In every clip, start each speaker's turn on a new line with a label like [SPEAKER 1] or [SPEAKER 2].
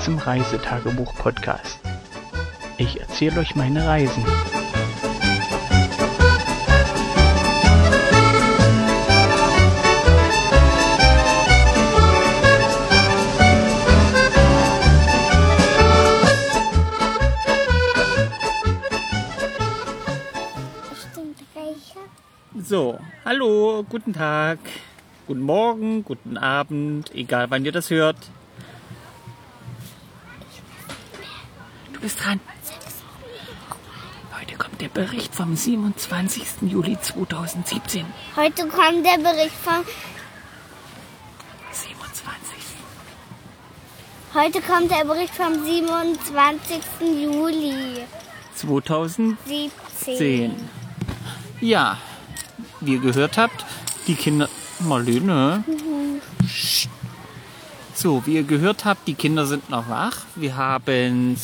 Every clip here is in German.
[SPEAKER 1] Zum Reisetagebuch-Podcast. Ich erzähle euch meine Reisen. So, hallo, guten Tag, guten Morgen, guten Abend, egal wann ihr das hört. Du bist dran. Heute kommt der Bericht vom 27. Juli 2017.
[SPEAKER 2] Heute kommt der Bericht vom
[SPEAKER 1] 27.
[SPEAKER 2] Heute kommt der Bericht vom 27. Juli
[SPEAKER 1] 2017.
[SPEAKER 2] 17.
[SPEAKER 1] Ja, wie ihr gehört habt, die Kinder. Marlene. Psst. So, wie ihr gehört habt, die Kinder sind noch wach. Wir haben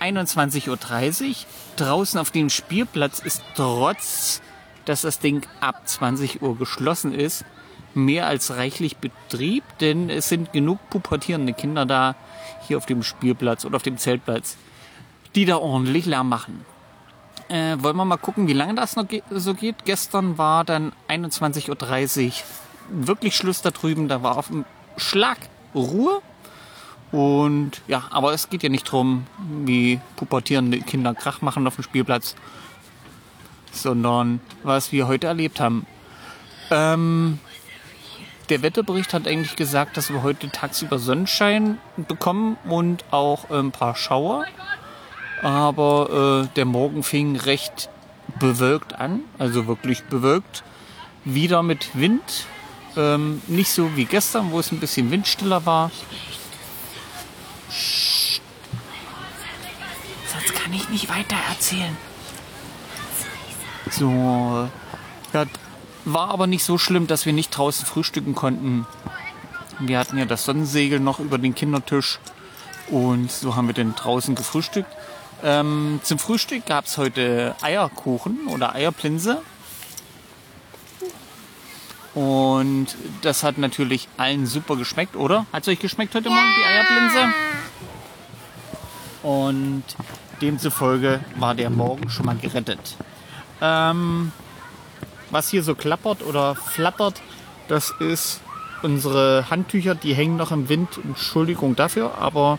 [SPEAKER 1] 21.30 Uhr. Draußen auf dem Spielplatz ist trotz, dass das Ding ab 20 Uhr geschlossen ist, mehr als reichlich Betrieb, denn es sind genug pubertierende Kinder da, hier auf dem Spielplatz oder auf dem Zeltplatz, die da ordentlich Lärm machen. Äh, wollen wir mal gucken, wie lange das noch ge so geht. Gestern war dann 21.30 Uhr wirklich Schluss da drüben. Da war auf dem Schlag Ruhe. Und ja, aber es geht ja nicht drum, wie pubertierende Kinder Krach machen auf dem Spielplatz, sondern was wir heute erlebt haben. Ähm, der Wetterbericht hat eigentlich gesagt, dass wir heute tagsüber Sonnenschein bekommen und auch ein paar Schauer aber äh, der Morgen fing recht bewölkt an, also wirklich bewölkt. Wieder mit Wind, ähm, nicht so wie gestern, wo es ein bisschen windstiller war. Sonst kann ich nicht weiter erzählen. So, ja, war aber nicht so schlimm, dass wir nicht draußen frühstücken konnten. Wir hatten ja das Sonnensegel noch über den Kindertisch und so haben wir dann draußen gefrühstückt. Ähm, zum Frühstück gab es heute Eierkuchen oder Eierplinse. Und das hat natürlich allen super geschmeckt, oder? Hat es euch geschmeckt heute Morgen, die Eierplinse? Und demzufolge war der Morgen schon mal gerettet. Ähm, was hier so klappert oder flattert, das ist unsere Handtücher, die hängen noch im Wind. Entschuldigung dafür, aber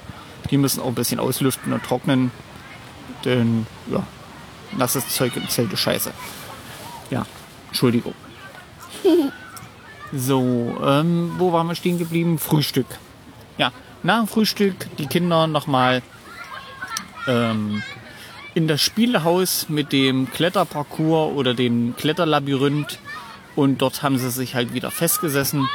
[SPEAKER 1] die müssen auch ein bisschen auslüften und trocknen. Denn, ja, nasses Zeug im Zelt ist scheiße. Ja, Entschuldigung. So, ähm, wo waren wir stehen geblieben? Frühstück. Ja, nach dem Frühstück die Kinder nochmal ähm, in das Spielhaus mit dem Kletterparcours oder dem Kletterlabyrinth und dort haben sie sich halt wieder festgesessen.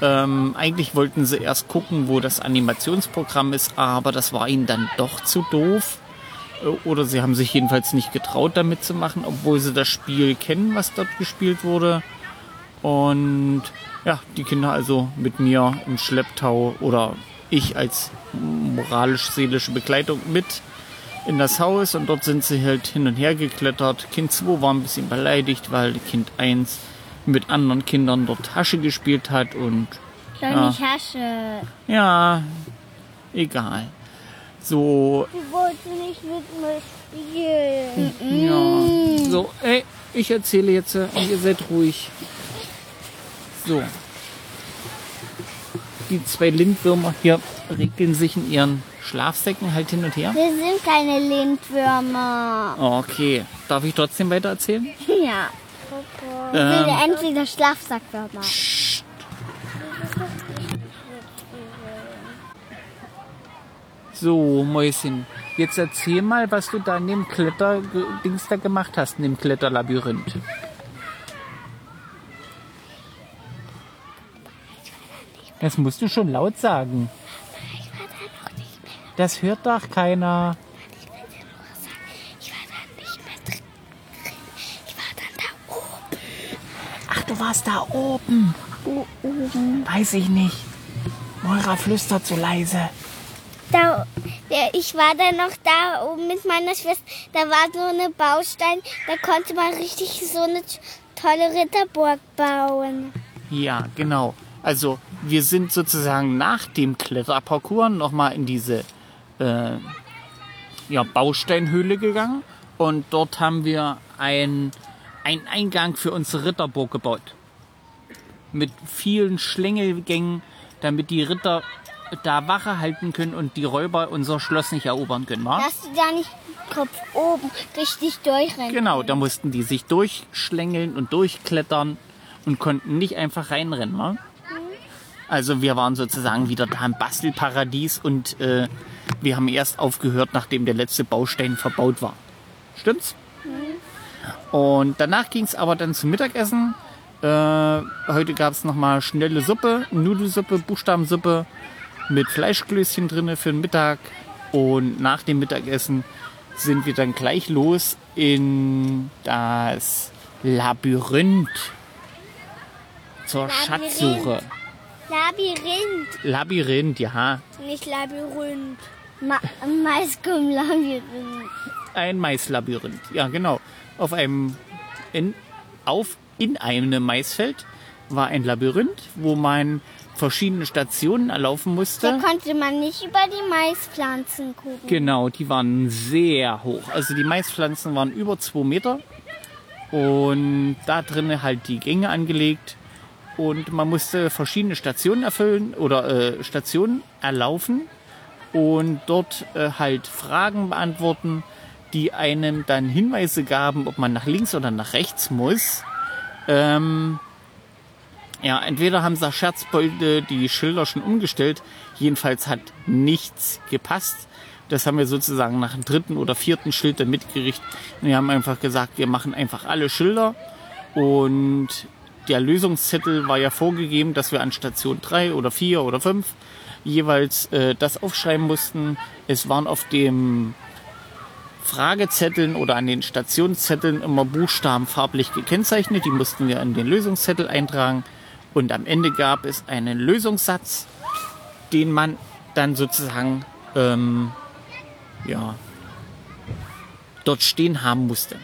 [SPEAKER 1] Ähm, eigentlich wollten sie erst gucken, wo das Animationsprogramm ist, aber das war ihnen dann doch zu doof. Äh, Oder sie haben sich jedenfalls nicht getraut, damit zu machen, obwohl sie das Spiel kennen, was dort gespielt wurde. Und ja, die Kinder also mit mir im Schlepptau oder ich als moralisch-seelische Begleitung mit in das Haus und dort sind sie halt hin und her geklettert. Kind 2 war ein bisschen beleidigt, weil Kind 1 mit anderen Kindern dort Hasche gespielt hat und
[SPEAKER 2] Doch
[SPEAKER 1] Ja.
[SPEAKER 2] nicht Hasche.
[SPEAKER 1] ja, egal. So,
[SPEAKER 2] Ich wollte nicht mit mir spielen.
[SPEAKER 1] ja, so, ey, ich erzähle jetzt äh, und ihr seid ruhig. So. Die zwei Lindwürmer hier regeln sich in ihren Schlafsäcken halt hin und her.
[SPEAKER 2] Wir sind keine Lindwürmer.
[SPEAKER 1] Okay, darf ich trotzdem weiter erzählen?
[SPEAKER 2] Ja.
[SPEAKER 1] Ähm,
[SPEAKER 2] sind entweder Schlafsackwürmer.
[SPEAKER 1] So, Mäuschen, jetzt erzähl mal, was du da in dem Kletterdings da gemacht hast, in dem Kletterlabyrinth. Das musst du schon laut sagen. Das hört doch keiner.
[SPEAKER 2] Ich war dann nicht mehr drin. Ich war dann da oben.
[SPEAKER 1] Ach, du warst da oben. Weiß ich nicht. Moira flüstert so leise.
[SPEAKER 2] Da, ich war dann noch da oben mit meiner Schwester. Da war so eine Baustein. Da konnte man richtig so eine tolle Ritterburg bauen.
[SPEAKER 1] Ja, genau. Also wir sind sozusagen nach dem Kletterparcours nochmal in diese äh, ja, Bausteinhöhle gegangen und dort haben wir ein, einen Eingang für unsere Ritterburg gebaut. Mit vielen Schlängelgängen, damit die Ritter da Wache halten können und die Räuber unser Schloss nicht erobern können. Wa?
[SPEAKER 2] Dass die da nicht Kopf oben richtig durchrennen.
[SPEAKER 1] Genau, da mussten die sich durchschlängeln und durchklettern und konnten nicht einfach reinrennen. Wa? Also wir waren sozusagen wieder da im Bastelparadies und äh, wir haben erst aufgehört, nachdem der letzte Baustein verbaut war. Stimmt's? Und danach ging es aber dann zum Mittagessen. Äh, heute gab es nochmal schnelle Suppe, Nudelsuppe, Buchstabensuppe mit Fleischklößchen drinne für den Mittag. Und nach dem Mittagessen sind wir dann gleich los in das Labyrinth zur
[SPEAKER 2] Labyrinth.
[SPEAKER 1] Schatzsuche.
[SPEAKER 2] Labyrinth,
[SPEAKER 1] Labyrinth, ja.
[SPEAKER 2] nicht Labyrinth. Ma Maiskum Labyrinth.
[SPEAKER 1] Ein Maislabyrinth. Ja, genau. Auf einem in, auf in einem Maisfeld war ein Labyrinth, wo man verschiedene Stationen erlaufen
[SPEAKER 2] Da
[SPEAKER 1] musste.
[SPEAKER 2] konnte man nicht über die Maispflanzen gucken.
[SPEAKER 1] Genau, die waren sehr hoch. Also die Maispflanzen waren über zwei Meter und da drinnen halt die Gänge angelegt und man musste verschiedene Stationen erfüllen oder äh, Stationen erlaufen und dort äh, halt Fragen beantworten, die einem dann Hinweise gaben, ob man nach links oder nach rechts muss. Ähm, ja, entweder haben sie Scherzbeute die Schilder schon umgestellt, jedenfalls hat nichts gepasst. Das haben wir sozusagen nach dem dritten oder vierten Schild dann mitgerichtet. Wir haben einfach gesagt, wir machen einfach alle Schilder und der Lösungszettel war ja vorgegeben, dass wir an Station 3 oder 4 oder 5 jeweils äh, das aufschreiben mussten. Es waren auf dem Fragezetteln oder an den Stationszetteln immer Buchstaben farblich gekennzeichnet. Die mussten wir in den Lösungszettel eintragen. Und am Ende gab es einen Lösungssatz, den man dann sozusagen ähm, ja, dort stehen haben musste.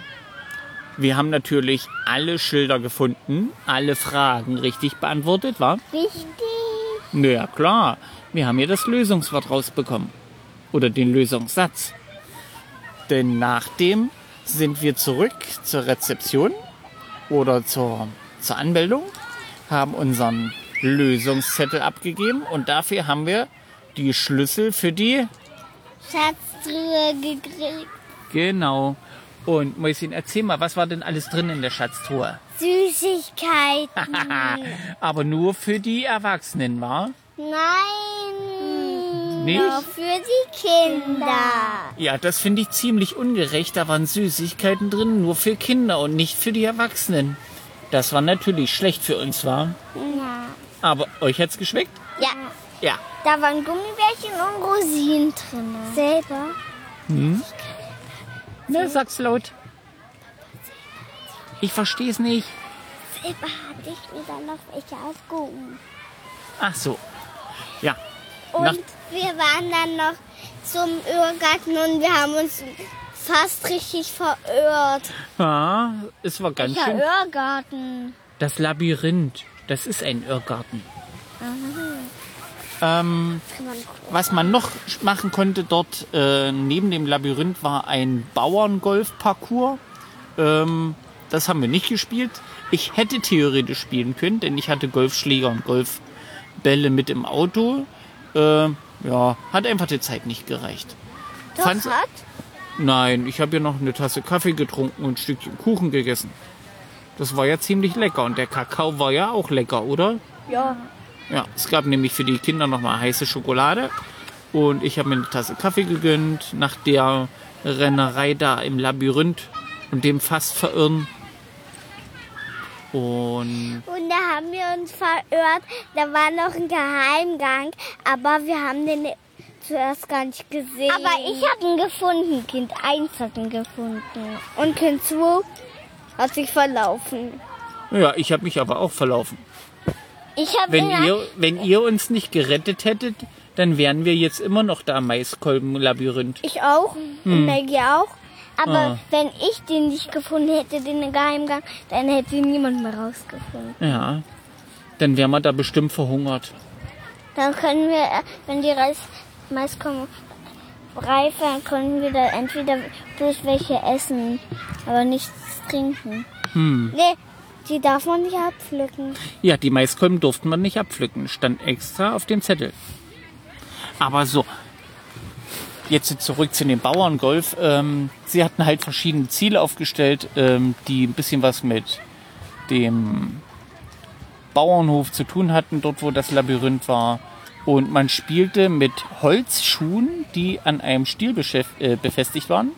[SPEAKER 1] Wir haben natürlich alle Schilder gefunden, alle Fragen richtig beantwortet, war?
[SPEAKER 2] Richtig.
[SPEAKER 1] Na ja, klar. Wir haben ja das Lösungswort rausbekommen. Oder den Lösungssatz. Denn nachdem sind wir zurück zur Rezeption oder zur, zur Anmeldung, haben unseren Lösungszettel abgegeben und dafür haben wir die Schlüssel für die.
[SPEAKER 2] Schatztruhe gekriegt.
[SPEAKER 1] Genau. Und Mäuschen, erzähl mal, was war denn alles drin in der Schatztruhe?
[SPEAKER 2] Süßigkeiten.
[SPEAKER 1] Aber nur für die Erwachsenen, war?
[SPEAKER 2] Nein.
[SPEAKER 1] Nicht?
[SPEAKER 2] Nur für die Kinder.
[SPEAKER 1] Ja, das finde ich ziemlich ungerecht. Da waren Süßigkeiten drin, nur für Kinder und nicht für die Erwachsenen. Das war natürlich schlecht für uns, war.
[SPEAKER 2] Ja.
[SPEAKER 1] Aber euch hat's geschmeckt?
[SPEAKER 2] Ja.
[SPEAKER 1] Ja.
[SPEAKER 2] Da waren Gummibärchen und Rosinen drin. Selber?
[SPEAKER 1] Na, sag's laut. Ich versteh's nicht.
[SPEAKER 2] Selber hatte ich mir dann noch welche aufgehoben.
[SPEAKER 1] Ach so. Ja.
[SPEAKER 2] Und
[SPEAKER 1] Nach-
[SPEAKER 2] wir waren dann noch zum Irrgarten und wir haben uns fast richtig verirrt.
[SPEAKER 1] Ja, es war ganz
[SPEAKER 2] Welcher
[SPEAKER 1] schön.
[SPEAKER 2] Irrgarten?
[SPEAKER 1] Das Labyrinth, das ist ein Irrgarten. Ähm, was man noch machen konnte dort äh, neben dem Labyrinth war ein Bauerngolf-Parcours. Ähm, das haben wir nicht gespielt. Ich hätte theoretisch spielen können, denn ich hatte Golfschläger und Golfbälle mit im Auto. Äh, ja, hat einfach die Zeit nicht gereicht.
[SPEAKER 2] Doch
[SPEAKER 1] Fand's-
[SPEAKER 2] hat?
[SPEAKER 1] Nein, ich habe ja noch eine Tasse Kaffee getrunken und ein Stückchen Kuchen gegessen. Das war ja ziemlich lecker und der Kakao war ja auch lecker, oder?
[SPEAKER 2] Ja.
[SPEAKER 1] Ja, es gab nämlich für die Kinder nochmal heiße Schokolade und ich habe mir eine Tasse Kaffee gegönnt nach der Rennerei da im Labyrinth und dem fast verirren. Und
[SPEAKER 2] Und da haben wir uns verirrt. Da war noch ein Geheimgang, aber wir haben den zuerst gar nicht gesehen. Aber ich habe ihn gefunden. Kind 1 hat ihn gefunden. Und Kind 2 hat sich verlaufen.
[SPEAKER 1] ja, ich habe mich aber auch verlaufen.
[SPEAKER 2] Ich habe
[SPEAKER 1] Wenn ihr, wenn ihr uns nicht gerettet hättet, dann wären wir jetzt immer noch da im Maiskolben-Labyrinth.
[SPEAKER 2] Ich auch. Und Maggie auch. Aber
[SPEAKER 1] Ah.
[SPEAKER 2] wenn ich den nicht gefunden hätte, den Geheimgang, dann hätte ihn niemand mehr rausgefunden.
[SPEAKER 1] Ja. dann wären wir da bestimmt verhungert.
[SPEAKER 2] Dann können wir, äh, wenn die Reis Maiskolben reif werden, können wir da entweder bloß welche essen, aber nichts trinken.
[SPEAKER 1] Hm.
[SPEAKER 2] Nee, die darf man nicht abpflücken.
[SPEAKER 1] Ja, die Maiskolben durften wir nicht abpflücken. Stand extra auf dem Zettel. Aber so, jetzt zurück zu dem Bauerngolf. Ähm, sie hatten halt verschiedene Ziele aufgestellt, ähm, die ein bisschen was mit dem Bauernhof zu tun hatten, dort wo das Labyrinth war. Und man spielte mit Holzschuhen, die an einem Stiel äh, befestigt waren.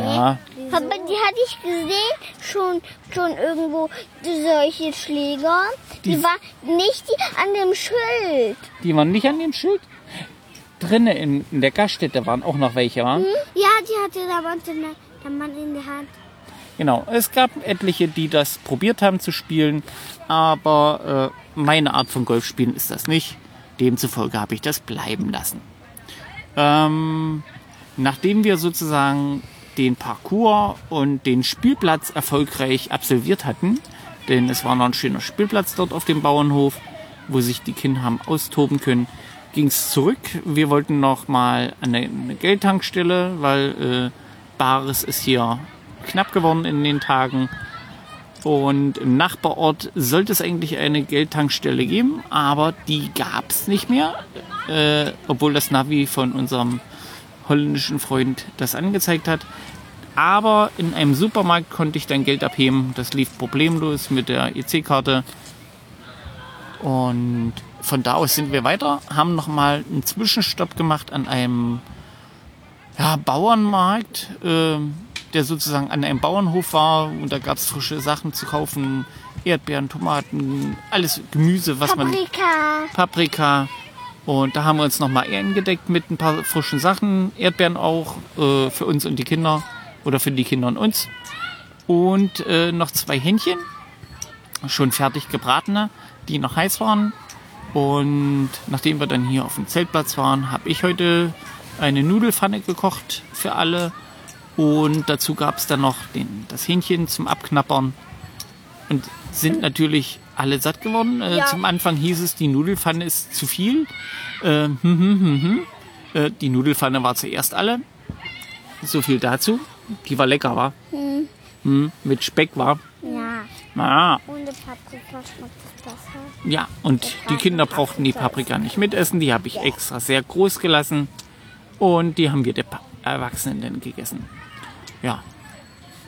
[SPEAKER 1] Ja,
[SPEAKER 2] Aber die hatte ich gesehen, schon, schon irgendwo solche Schläger. Die,
[SPEAKER 1] Die-
[SPEAKER 2] war nicht die an dem Schild.
[SPEAKER 1] die waren nicht an dem Schild. Drinnen in, in der Gaststätte waren auch noch welche, waren?
[SPEAKER 2] Ja, die hatte der Mann in der, der Mann in der Hand.
[SPEAKER 1] Genau, es gab etliche, die das probiert haben zu spielen, aber äh, meine Art von Golfspielen ist das nicht. Demzufolge habe ich das bleiben lassen. Ähm, nachdem wir sozusagen den Parcours und den Spielplatz erfolgreich absolviert hatten, denn es war noch ein schöner Spielplatz dort auf dem Bauernhof, wo sich die Kinder haben austoben können, ging es zurück. Wir wollten noch mal an eine, Geldtankstelle, weil äh, Bares ist hier knapp geworden in den Tagen. Und im Nachbarort sollte es eigentlich eine Geldtankstelle geben, aber die gab es nicht mehr, äh, obwohl das Navi von unserem holländischen Freund das angezeigt hat. Aber in einem Supermarkt konnte ich dann Geld abheben. Das lief problemlos mit der EC-Karte. Und von da aus sind wir weiter, haben nochmal einen Zwischenstopp gemacht an einem ja, Bauernmarkt, äh, der sozusagen an einem Bauernhof war. Und da gab es frische Sachen zu kaufen. Erdbeeren, Tomaten, alles Gemüse, was man...
[SPEAKER 2] Paprika.
[SPEAKER 1] Und da haben wir uns nochmal eingedeckt mit ein paar frischen Sachen. Erdbeeren auch äh, für uns und die Kinder. Oder für die Kinder und uns. Und äh, noch zwei Hähnchen. Schon fertig gebratene, die noch heiß waren. Und nachdem wir dann hier auf dem Zeltplatz waren, habe ich heute eine Nudelfanne gekocht für alle. Und dazu gab es dann noch den, das Hähnchen zum Abknappern. Und sind natürlich alle satt geworden. Äh,
[SPEAKER 2] Ja.
[SPEAKER 1] Zum Anfang hieß es, die Nudelfanne ist zu viel. Äh, hm, hm, hm, hm. Äh, die Nudelfanne war zuerst alle. So viel dazu. Die war lecker, war. Hm, mit Speck war.
[SPEAKER 2] Ja.
[SPEAKER 1] Ah,
[SPEAKER 2] Ohne Paprika schmeckt es besser.
[SPEAKER 1] ja, und die Kinder brauchten die Paprika nicht mitessen. Die habe ich extra sehr groß gelassen. Und die haben wir der Erwachsenen dann gegessen. Ja.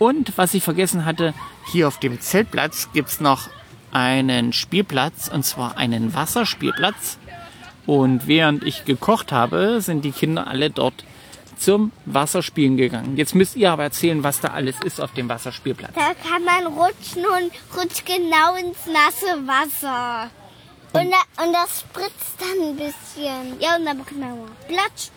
[SPEAKER 1] Und was ich vergessen hatte, hier auf dem Zeltplatz gibt's noch einen Spielplatz, und zwar einen Wasserspielplatz. Und während ich gekocht habe, sind die Kinder alle dort zum Wasserspielen gegangen. Jetzt müsst ihr aber erzählen, was da alles ist auf dem Wasserspielplatz.
[SPEAKER 2] Da kann man rutschen und rutscht genau ins nasse Wasser. Und, da, und das spritzt dann ein bisschen. Ja, und dann macht man Platsch.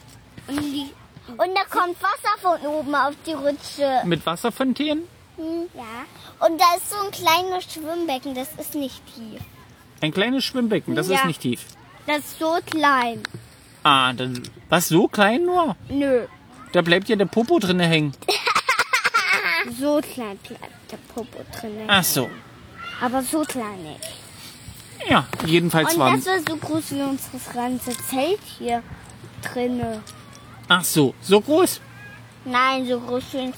[SPEAKER 2] Und, die, und da kommt Wasser von oben auf die Rutsche.
[SPEAKER 1] Mit Wasserfontänen?
[SPEAKER 2] Hm, ja. Und da ist so ein kleines Schwimmbecken, das ist nicht tief.
[SPEAKER 1] Ein kleines Schwimmbecken, das
[SPEAKER 2] Ja.
[SPEAKER 1] ist nicht tief.
[SPEAKER 2] Das ist so klein.
[SPEAKER 1] Ah, dann, was, so klein nur?
[SPEAKER 2] Nö.
[SPEAKER 1] Da bleibt ja der Popo drinne hängen.
[SPEAKER 2] So klein bleibt der Popo drin.
[SPEAKER 1] Ach so.
[SPEAKER 2] Aber so klein nicht.
[SPEAKER 1] Ja, jedenfalls
[SPEAKER 2] Und
[SPEAKER 1] waren.
[SPEAKER 2] das war so groß wie unser ganze Zelt hier drinne.
[SPEAKER 1] Ach so, so groß.
[SPEAKER 2] Nein, so groß wie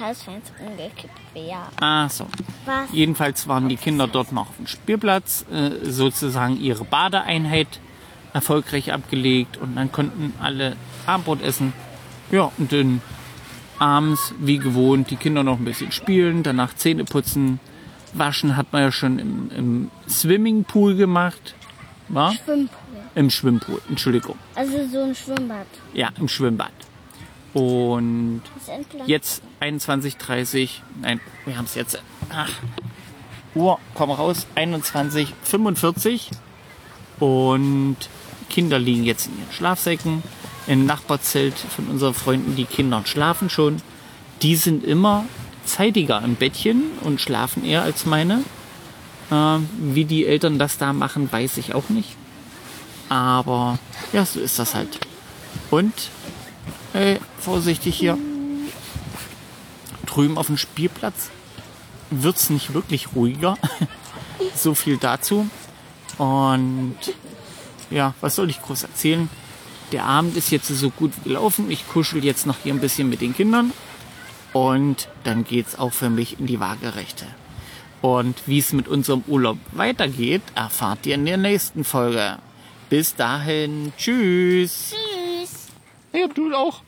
[SPEAKER 2] Haus, wenn es umgekippt wäre.
[SPEAKER 1] Ach so.
[SPEAKER 2] Was?
[SPEAKER 1] Jedenfalls waren die Kinder dort noch auf dem Spielplatz, äh, sozusagen ihre Badeeinheit erfolgreich abgelegt und dann konnten alle Abendbrot essen. Ja, und dann abends, wie gewohnt, die Kinder noch ein bisschen spielen, danach Zähne putzen. Waschen hat man ja schon im, im Swimmingpool gemacht. War?
[SPEAKER 2] Schwimmpool.
[SPEAKER 1] Im Schwimmpool, Entschuldigung.
[SPEAKER 2] Also so ein Schwimmbad.
[SPEAKER 1] Ja, im Schwimmbad. Und jetzt 21.30 nein, wir haben es jetzt. Ach, Uhr, komm raus, 21.45 und Kinder liegen jetzt in ihren Schlafsäcken. Im Nachbarzelt von unseren Freunden, die Kinder schlafen schon. Die sind immer zeitiger im Bettchen und schlafen eher als meine. Äh, wie die Eltern das da machen, weiß ich auch nicht. Aber ja, so ist das halt. Und Hey, vorsichtig hier. Drüben auf dem Spielplatz wird's nicht wirklich ruhiger. so viel dazu. Und ja, was soll ich groß erzählen? Der Abend ist jetzt so gut gelaufen. Ich kuschel jetzt noch hier ein bisschen mit den Kindern. Und dann geht's auch für mich in die Waagerechte. Und wie es mit unserem Urlaub weitergeht, erfahrt ihr in der nächsten Folge. Bis dahin,
[SPEAKER 2] tschüss.
[SPEAKER 1] Ja, du auch.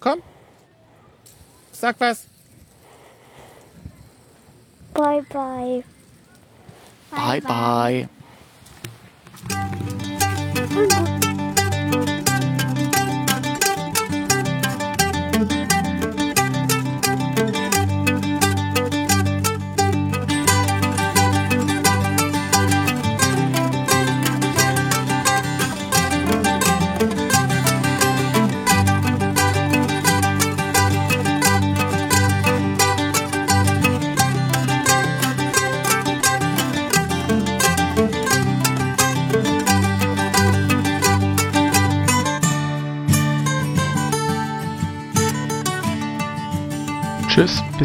[SPEAKER 1] Komm. Sag was.
[SPEAKER 2] Bye, bye.
[SPEAKER 1] Bye, bye. Tschüss,